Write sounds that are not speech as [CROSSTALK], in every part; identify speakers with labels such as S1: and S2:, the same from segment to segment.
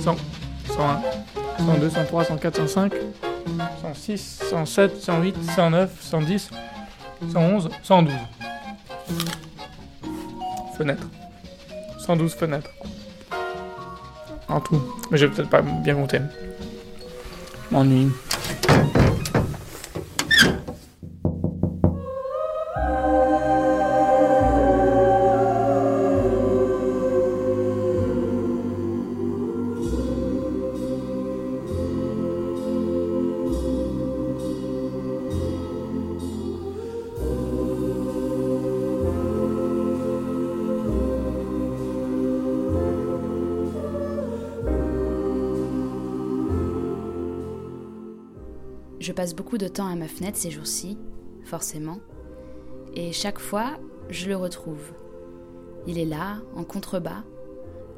S1: 100, 101, 102, 103, 104, 105, 106, 107, 108, 109, 110, 111, 112. Fenêtre. 112 fenêtres. En tout. Mais j'ai peut-être pas bien compté. M'ennuie.
S2: Je passe beaucoup de temps à ma fenêtre ces jours-ci, forcément, et chaque fois, je le retrouve. Il est là, en contrebas,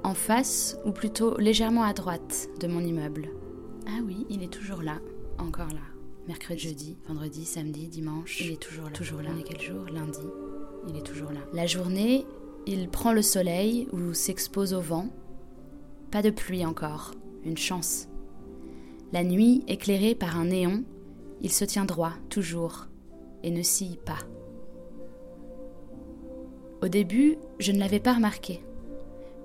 S2: en face, ou plutôt légèrement à droite de mon immeuble. Ah oui, il est toujours là, encore là. Mercredi, jeudi, vendredi, samedi, dimanche. Il est toujours là. Toujours là. On est quel jour? Lundi. Il est toujours là. La journée, il prend le soleil ou s'expose au vent. Pas de pluie encore. Une chance. La nuit, éclairée par un néon, il se tient droit, toujours, et ne scie pas. Au début, je ne l'avais pas remarqué.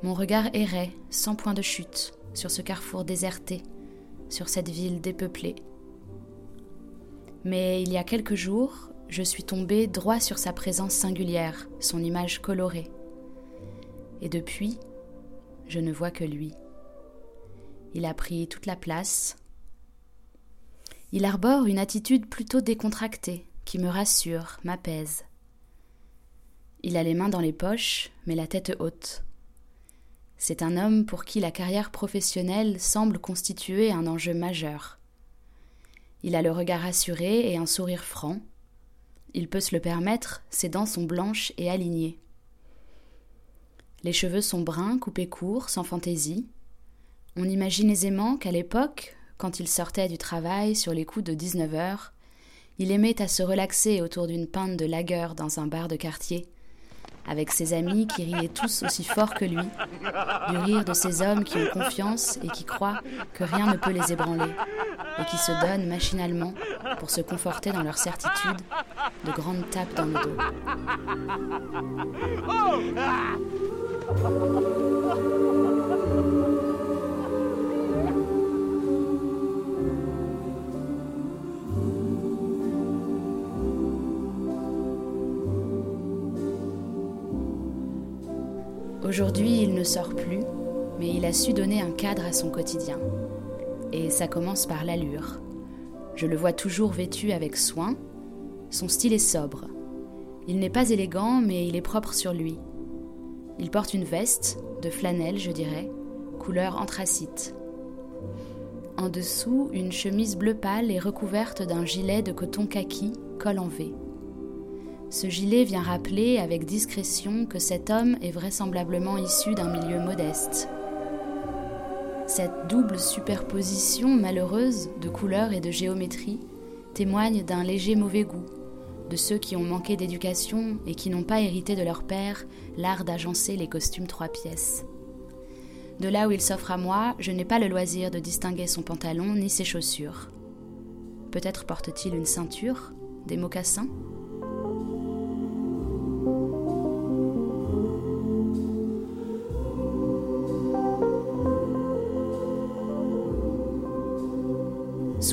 S2: Mon regard errait, sans point de chute, sur ce carrefour déserté, sur cette ville dépeuplée. Mais il y a quelques jours, je suis tombée droit sur sa présence singulière, son image colorée. Et depuis, je ne vois que lui. Il a pris toute la place, il arbore une attitude plutôt décontractée, qui me rassure, m'apaise. Il a les mains dans les poches, mais la tête haute. C'est un homme pour qui la carrière professionnelle semble constituer un enjeu majeur. Il a le regard assuré et un sourire franc. Il peut se le permettre, ses dents sont blanches et alignées. Les cheveux sont bruns, coupés courts, sans fantaisie. On imagine aisément qu'à l'époque, quand il sortait du travail sur les coups de 19 heures, il aimait à se relaxer autour d'une pinte de lager dans un bar de quartier, avec ses amis qui riaient tous aussi fort que lui, du rire de ces hommes qui ont confiance et qui croient que rien ne peut les ébranler, et qui se donnent machinalement, pour se conforter dans leur certitude, de grandes tapes dans le dos. Aujourd'hui, il ne sort plus, mais il a su donner un cadre à son quotidien. Et ça commence par l'allure. Je le vois toujours vêtu avec soin. Son style est sobre. Il n'est pas élégant, mais il est propre sur lui. Il porte une veste, de flanelle, je dirais, couleur anthracite. En dessous, une chemise bleu pâle est recouverte d'un gilet de coton kaki, col en V. Ce gilet vient rappeler avec discrétion que cet homme est vraisemblablement issu d'un milieu modeste. Cette double superposition malheureuse de couleurs et de géométrie témoigne d'un léger mauvais goût, de ceux qui ont manqué d'éducation et qui n'ont pas hérité de leur père l'art d'agencer les costumes trois pièces. De là où il s'offre à moi, je n'ai pas le loisir de distinguer son pantalon ni ses chaussures. Peut-être porte-t-il une ceinture, des mocassins?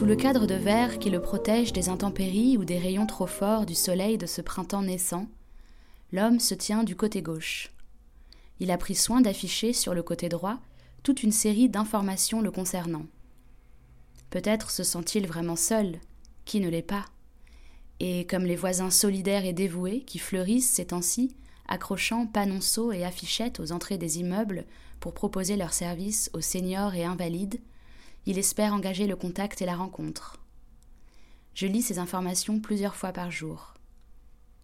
S2: Le cadre de verre qui le protège des intempéries ou des rayons trop forts du soleil de ce printemps naissant, l'homme se tient du côté gauche. Il a pris soin d'afficher sur le côté droit toute une série d'informations le concernant. Peut-être se sent-il vraiment seul, qui ne l'est pas. Et comme les voisins solidaires et dévoués qui fleurissent ces temps-ci, accrochant panonceaux et affichettes aux entrées des immeubles pour proposer leurs services aux seniors et invalides, il espère engager le contact et la rencontre. Je lis ces informations plusieurs fois par jour.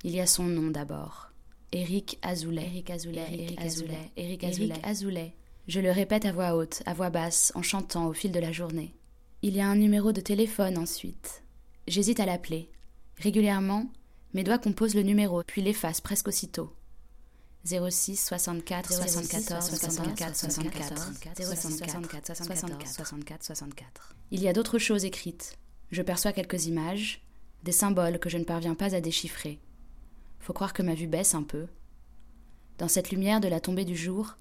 S2: Il y a son nom d'abord. Éric Azoulay. Éric Azoulay. Éric Azoulay. Éric Azoulay. Je le répète à voix haute, à voix basse, en chantant au fil de la journée. Il y a un numéro de téléphone ensuite. J'hésite à l'appeler. Régulièrement, mes doigts composent le numéro, puis l'effacent presque aussitôt. 06 64 74 74 64 06 64 64 64 64. Il y a d'autres choses écrites. Je perçois quelques images, des symboles que je ne parviens pas à déchiffrer. Faut croire que ma vue baisse un peu. Dans cette lumière de la tombée du jour,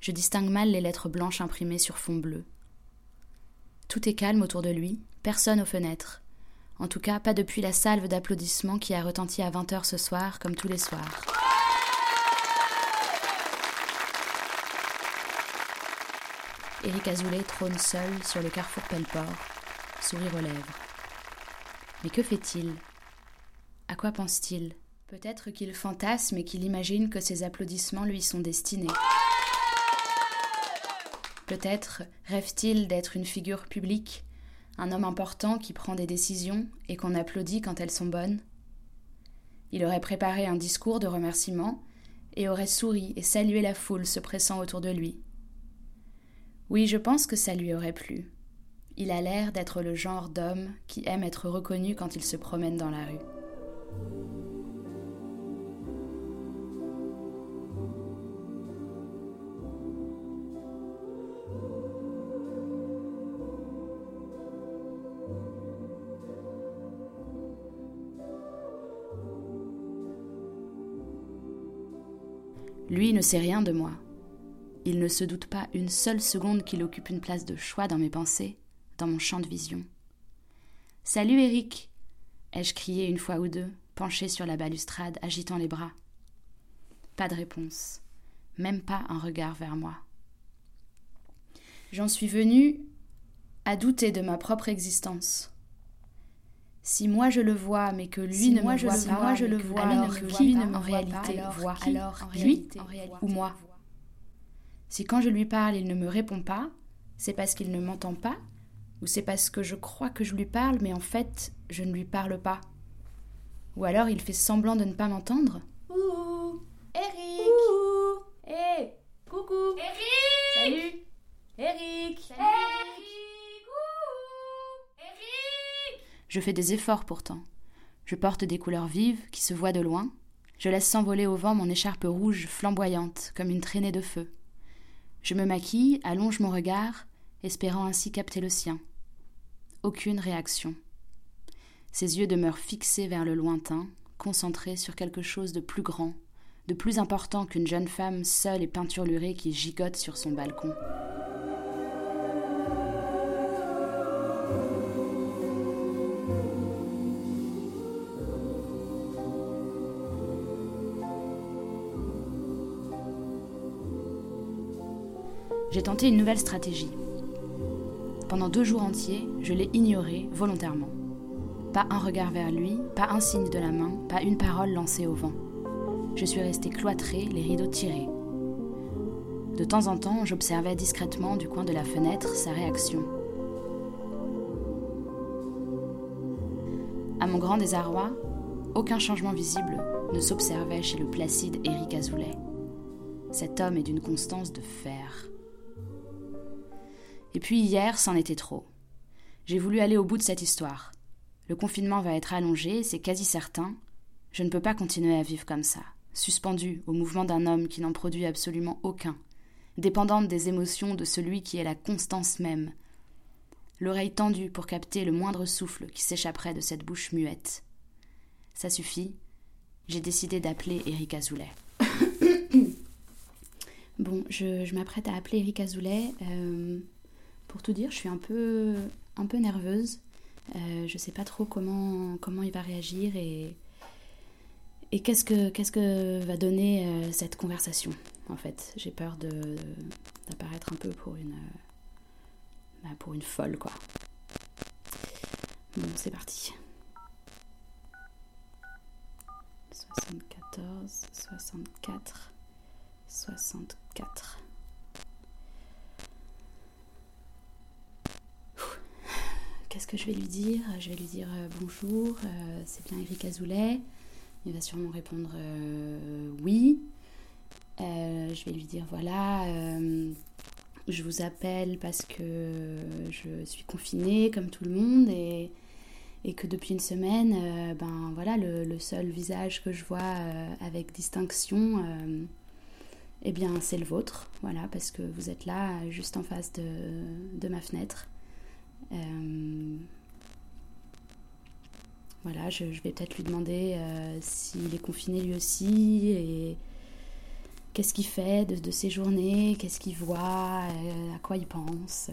S2: je distingue mal les lettres blanches imprimées sur fond bleu. Tout est calme autour de lui, personne aux fenêtres. En tout cas, pas depuis la salve d'applaudissements qui a retenti à 20 heures ce soir, comme tous les soirs. Éric Azoulay trône seul sur le carrefour Pelleport, sourire aux lèvres. Mais que fait-il? À quoi pense-t-il? Peut-être qu'il fantasme et qu'il imagine que ses applaudissements lui sont destinés. Peut-être rêve-t-il d'être une figure publique, un homme important qui prend des décisions et qu'on applaudit quand elles sont bonnes? Il aurait préparé un discours de remerciement et aurait souri et salué la foule se pressant autour de lui. Oui, je pense que ça lui aurait plu. Il a l'air d'être le genre d'homme qui aime être reconnu quand il se promène dans la rue. Lui ne sait rien de moi. Il ne se doute pas une seule seconde qu'il occupe une place de choix dans mes pensées, dans mon champ de vision. Salut Eric ai-je crié une fois ou deux, penché sur la balustrade, agitant les bras. Pas de réponse, même pas un regard vers moi. J'en suis venu à douter de ma propre existence. Si moi je le vois, mais que lui ne me voit pas, moi je le vois, alors qui ne en réalité voit alors lui ou moi si quand je lui parle, il ne me répond pas, c'est parce qu'il ne m'entend pas, ou c'est parce que je crois que je lui parle, mais en fait, je ne lui parle pas. Ou alors il fait semblant de ne pas m'entendre.
S3: Ouh. Eric. Ouh. Hé Coucou.
S4: Eric.
S3: Salut Eric.
S4: Eric. Ouh. Eric.
S2: Je fais des efforts pourtant. Je porte des couleurs vives qui se voient de loin. Je laisse s'envoler au vent mon écharpe rouge flamboyante comme une traînée de feu. Je me maquille, allonge mon regard, espérant ainsi capter le sien. Aucune réaction. Ses yeux demeurent fixés vers le lointain, concentrés sur quelque chose de plus grand, de plus important qu'une jeune femme seule et peinturlurée qui gigote sur son balcon. J'ai tenté une nouvelle stratégie. Pendant deux jours entiers, je l'ai ignoré volontairement. Pas un regard vers lui, pas un signe de la main, pas une parole lancée au vent. Je suis restée cloîtrée, les rideaux tirés. De temps en temps, j'observais discrètement du coin de la fenêtre sa réaction. À mon grand désarroi, aucun changement visible ne s'observait chez le placide Éric Azoulay. Cet homme est d'une constance de fer. Et puis hier, c'en était trop. J'ai voulu aller au bout de cette histoire. Le confinement va être allongé, c'est quasi certain. Je ne peux pas continuer à vivre comme ça, suspendue au mouvement d'un homme qui n'en produit absolument aucun, dépendante des émotions de celui qui est la constance même, l'oreille tendue pour capter le moindre souffle qui s'échapperait de cette bouche muette. Ça suffit, j'ai décidé d'appeler Eric Azoulay. [COUGHS] bon, je, m'apprête à appeler Eric Azoulay. Euh, pour tout dire, je suis un peu, nerveuse. Euh, je sais pas trop comment, il va réagir et, qu'est-ce que, va donner euh, cette conversation, en fait. J'ai peur d'apparaître un peu pour une, bah, pour une folle, quoi. Bon, c'est parti. 74, 64, 64. Qu'est-ce que je vais lui dire? Je vais lui dire euh, bonjour, euh, c'est bien Eric Azoulay. Il va sûrement répondre euh, oui. je vais lui dire voilà, je vous appelle parce que je suis confinée comme tout le monde et, et que depuis une semaine, ben voilà, le, seul visage que je vois avec distinction, Eh bien, c'est le vôtre, voilà, parce que vous êtes là, juste en face de, de ma fenêtre. Euh, voilà, je, vais peut-être lui demander euh, s'il est confiné lui aussi et qu'est-ce qu'il fait de, ses journées, qu'est-ce qu'il voit, euh, à quoi il pense.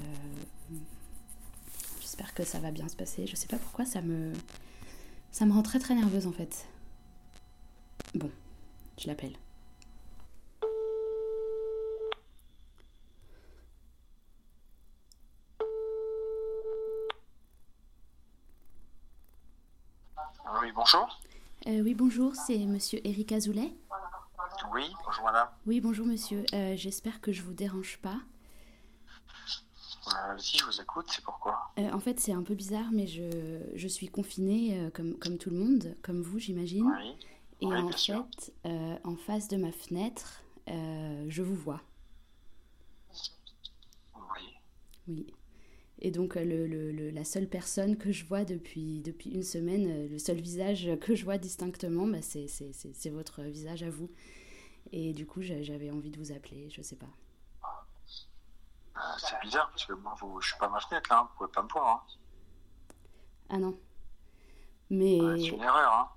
S2: J'espère que ça va bien se passer. Je sais pas pourquoi ça me ça me rend très très nerveuse en fait. Bon, je l'appelle.
S5: Bonjour.
S2: Euh, oui, bonjour, c'est monsieur Eric Azoulay.
S5: Oui, bonjour madame.
S2: Oui, bonjour monsieur. Euh, J'espère que je vous dérange pas.
S5: Euh, si je vous écoute, c'est pourquoi
S2: en fait, c'est un peu bizarre, mais je, je suis confinée comme, comme tout le monde, comme vous, j'imagine.
S5: Oui.
S2: Et
S5: oui,
S2: en
S5: bien sûr.
S2: fait, en face de ma fenêtre, je vous vois.
S5: Oui.
S2: Oui. Et donc, euh, le, le- le- la seule personne que je vois depuis, depuis une semaine, euh, le seul visage que je vois distinctement, bah, c'est votre visage à vous. Et du coup, j'a- j'avais envie de vous appeler, je sais pas.
S5: Euh, c'est bizarre parce que moi, vous, je suis pas à ma fenêtre là, hein, vous pouvez pas me voir. Hein.
S2: Ah non. Mais.
S5: Ouais, c'est une erreur. Hein.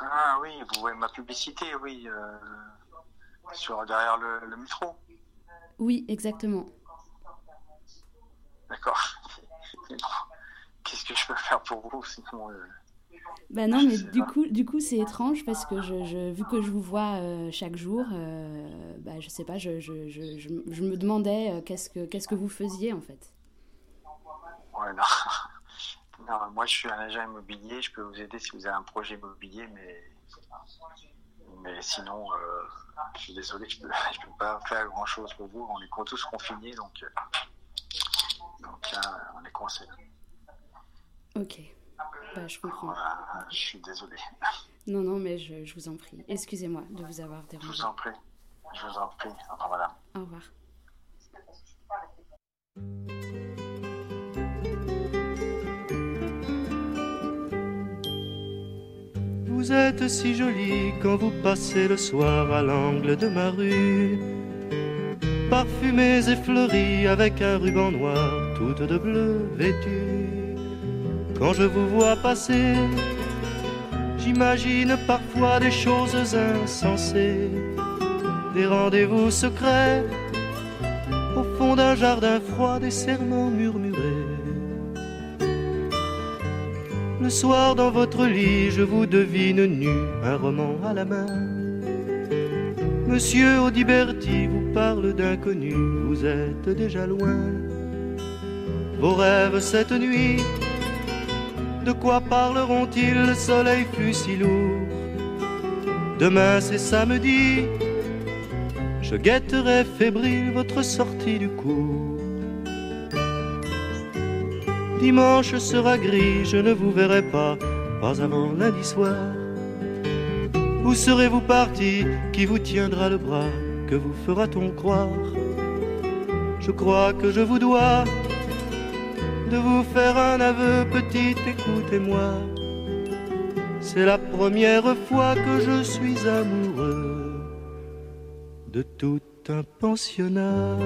S5: Ah oui, vous voyez ma publicité, oui. euh, sur derrière le, le métro.
S2: Oui, exactement.
S5: D'accord. [LAUGHS] Qu'est-ce que je peux faire pour vous sinon euh,
S2: Bah non, mais du coup, du coup, c'est étrange parce que je, je- vu que je vous vois euh, chaque jour, euh, bah je sais pas, je, je, je, me demandais euh, qu'est-ce que qu'est-ce que vous faisiez en fait.
S5: Ouais, [LAUGHS] non. non. Moi, je suis un agent immobilier. Je peux vous aider si vous avez un projet immobilier, mais mais sinon, je suis désolé, je peux [LAUGHS] je peux pas faire grand chose pour vous. On est tous confinés, donc donc on est coincés.
S2: Ok. Bah je comprends.
S5: Voilà, je suis désolé.
S2: Non, non, mais je, je vous en prie. Excusez-moi de vous avoir
S5: Je
S2: dérangé.
S5: vous en prie. Je vous en prie. Au revoir, madame.
S2: Au revoir.
S6: Vous êtes si jolie quand vous passez le soir à l'angle de ma rue. Parfumées et fleuries avec un ruban noir, toute de bleu vêtue. Quand je vous vois passer, j'imagine parfois des choses insensées, des rendez-vous secrets au fond d'un jardin froid, des serments murmurés. Le soir dans votre lit, je vous devine nu, un roman à la main. Monsieur Audiberti vous parle d'inconnu, vous êtes déjà loin. Vos rêves cette nuit, de quoi parleront-ils? Le soleil fut si lourd. Demain c'est samedi, je guetterai fébrile votre sortie du cours. Dimanche sera gris, je ne vous verrai pas, pas avant lundi soir. Où serez-vous parti? Qui vous tiendra le bras? Que vous fera-t-on croire? Je crois que je vous dois de vous faire un aveu, petite, écoutez-moi. C'est la première fois que je suis amoureux de tout un pensionnat.